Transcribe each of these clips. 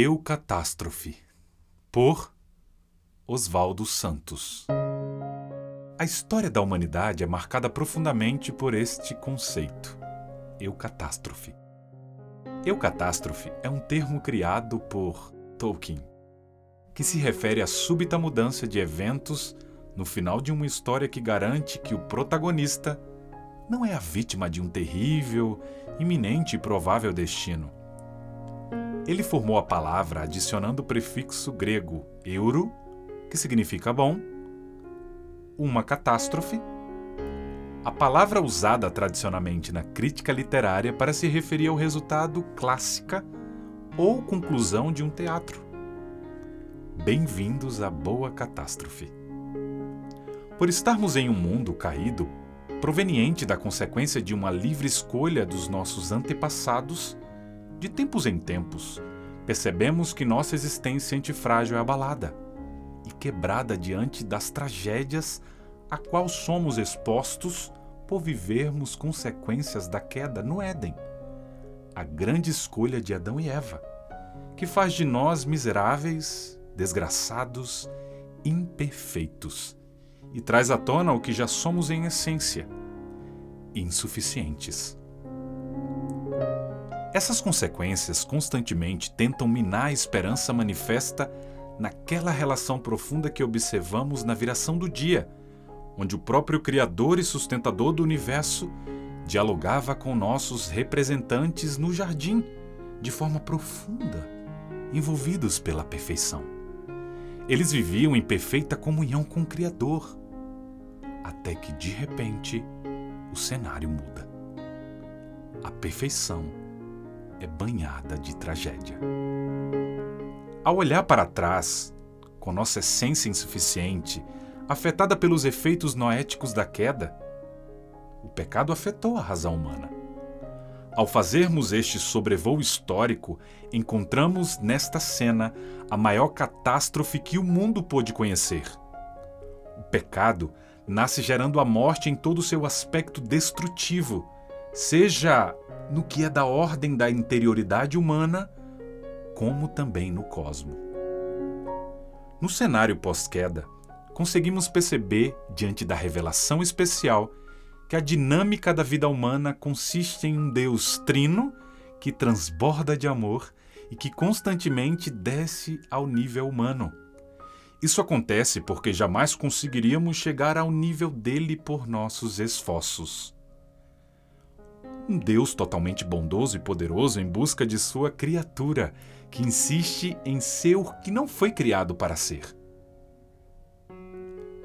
Eu Catástrofe, por Oswaldo Santos. A história da humanidade é marcada profundamente por este conceito, eucatástrofe. Eucatástrofe é um termo criado por Tolkien, que se refere à súbita mudança de eventos no final de uma história que garante que o protagonista não é a vítima de um terrível, iminente e provável destino. Ele formou a palavra adicionando o prefixo grego euro, que significa bom, uma catástrofe, a palavra usada tradicionalmente na crítica literária para se referir ao resultado clássica ou conclusão de um teatro. Bem-vindos à boa catástrofe. Por estarmos em um mundo caído, proveniente da consequência de uma livre escolha dos nossos antepassados, de tempos em tempos, percebemos que nossa existência antifrágil é abalada e quebrada diante das tragédias a qual somos expostos por vivermos consequências da queda no Éden. A grande escolha de Adão e Eva, que faz de nós miseráveis, desgraçados, imperfeitos e traz à tona o que já somos em essência: insuficientes. Essas consequências constantemente tentam minar a esperança manifesta naquela relação profunda que observamos na viração do dia, onde o próprio Criador e sustentador do universo dialogava com nossos representantes no jardim de forma profunda, envolvidos pela perfeição. Eles viviam em perfeita comunhão com o Criador, até que de repente o cenário muda. A perfeição é banhada de tragédia. Ao olhar para trás, com nossa essência insuficiente, afetada pelos efeitos noéticos da queda, o pecado afetou a razão humana. Ao fazermos este sobrevoo histórico, encontramos nesta cena a maior catástrofe que o mundo pôde conhecer. O pecado nasce gerando a morte em todo o seu aspecto destrutivo, seja no que é da ordem da interioridade humana, como também no cosmo. No cenário pós-queda, conseguimos perceber, diante da revelação especial, que a dinâmica da vida humana consiste em um Deus trino que transborda de amor e que constantemente desce ao nível humano. Isso acontece porque jamais conseguiríamos chegar ao nível dele por nossos esforços. Um Deus totalmente bondoso e poderoso em busca de sua criatura, que insiste em ser o que não foi criado para ser.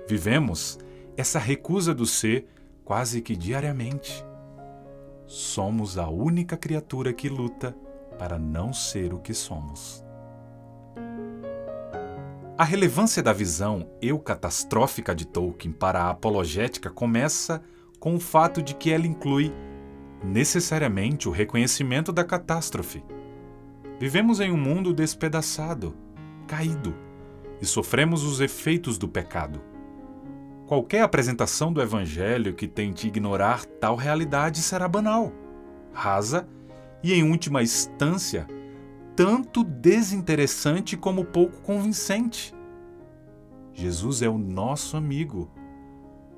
Vivemos essa recusa do ser quase que diariamente. Somos a única criatura que luta para não ser o que somos. A relevância da visão eucatastrófica de Tolkien para a apologética começa com o fato de que ela inclui necessariamente o reconhecimento da catástrofe Vivemos em um mundo despedaçado, caído, e sofremos os efeitos do pecado. Qualquer apresentação do Evangelho que tente ignorar tal realidade será banal, rasa e, em última instância, tanto desinteressante como pouco convincente. Jesus é o nosso amigo,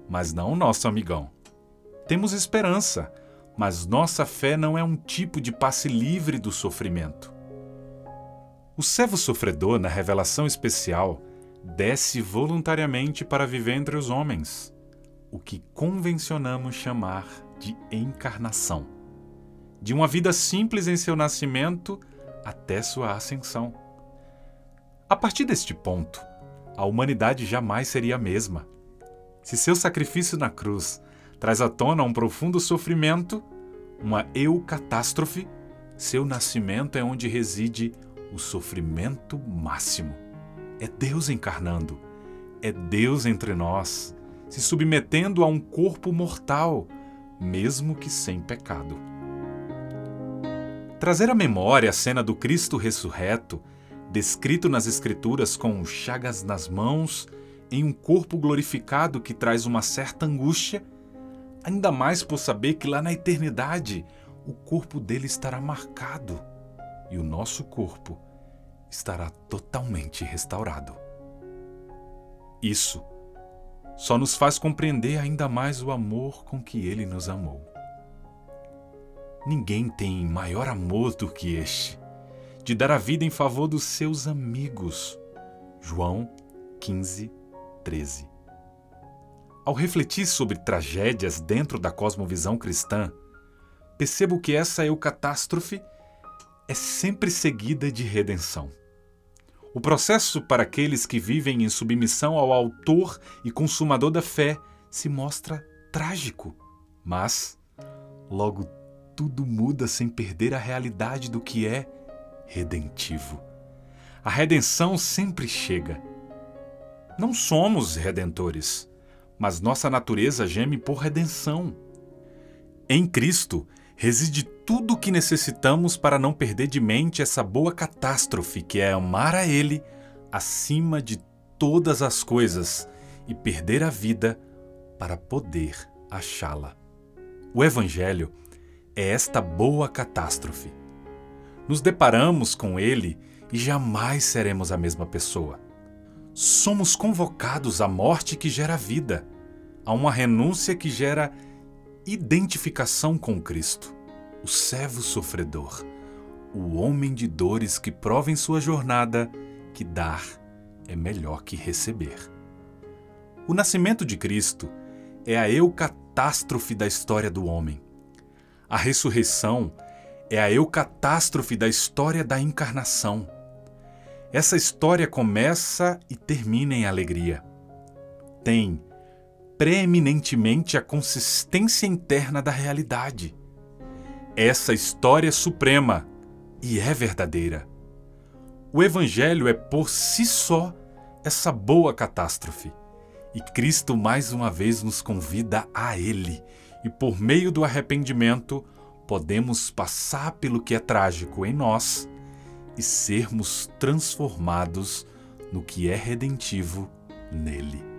mas não o nosso amigão. Temos esperança, mas nossa fé não é um tipo de passe livre do sofrimento. O servo sofredor, na revelação especial, desce voluntariamente para viver entre os homens, o que convencionamos chamar de encarnação. De uma vida simples em seu nascimento até sua ascensão. A partir deste ponto, a humanidade jamais seria a mesma. Se seu sacrifício na cruz traz à tona um profundo sofrimento, uma eucatástrofe, seu nascimento é onde reside o sofrimento máximo. É Deus encarnando, é Deus entre nós, se submetendo a um corpo mortal, mesmo que sem pecado. Trazer à memória a cena do Cristo ressurreto, descrito nas Escrituras com chagas nas mãos, em um corpo glorificado que traz uma certa angústia, ainda mais por saber que lá na eternidade o corpo dele estará marcado e o nosso corpo estará totalmente restaurado. Isso só nos faz compreender ainda mais o amor com que ele nos amou. Ninguém tem maior amor do que este, de dar a vida em favor dos seus amigos. João 15, 13. Ao refletir sobre tragédias dentro da cosmovisão cristã, percebo que essa eucatástrofe é sempre seguida de redenção. O processo para aqueles que vivem em submissão ao Autor e Consumador da fé se mostra trágico, mas logo tudo muda sem perder a realidade do que é redentivo. A redenção sempre chega. Não somos redentores, mas nossa natureza geme por redenção. Em Cristo reside tudo o que necessitamos para não perder de mente essa boa catástrofe que é amar a Ele acima de todas as coisas e perder a vida para poder achá-la. O Evangelho é esta boa catástrofe. Nos deparamos com ele e jamais seremos a mesma pessoa. Somos convocados à morte que gera vida, a uma renúncia que gera identificação com Cristo, o servo sofredor, o homem de dores que prova em sua jornada que dar é melhor que receber. O nascimento de Cristo é a eucatástrofe da história do homem. A ressurreição é a eucatástrofe da história da encarnação. Essa história começa e termina em alegria. Tem preeminentemente a consistência interna da realidade. Essa história é suprema e é verdadeira. O Evangelho é por si só essa boa catástrofe. E Cristo mais uma vez nos convida a Ele, e por meio do arrependimento podemos passar pelo que é trágico em nós e sermos transformados no que é redentivo nele.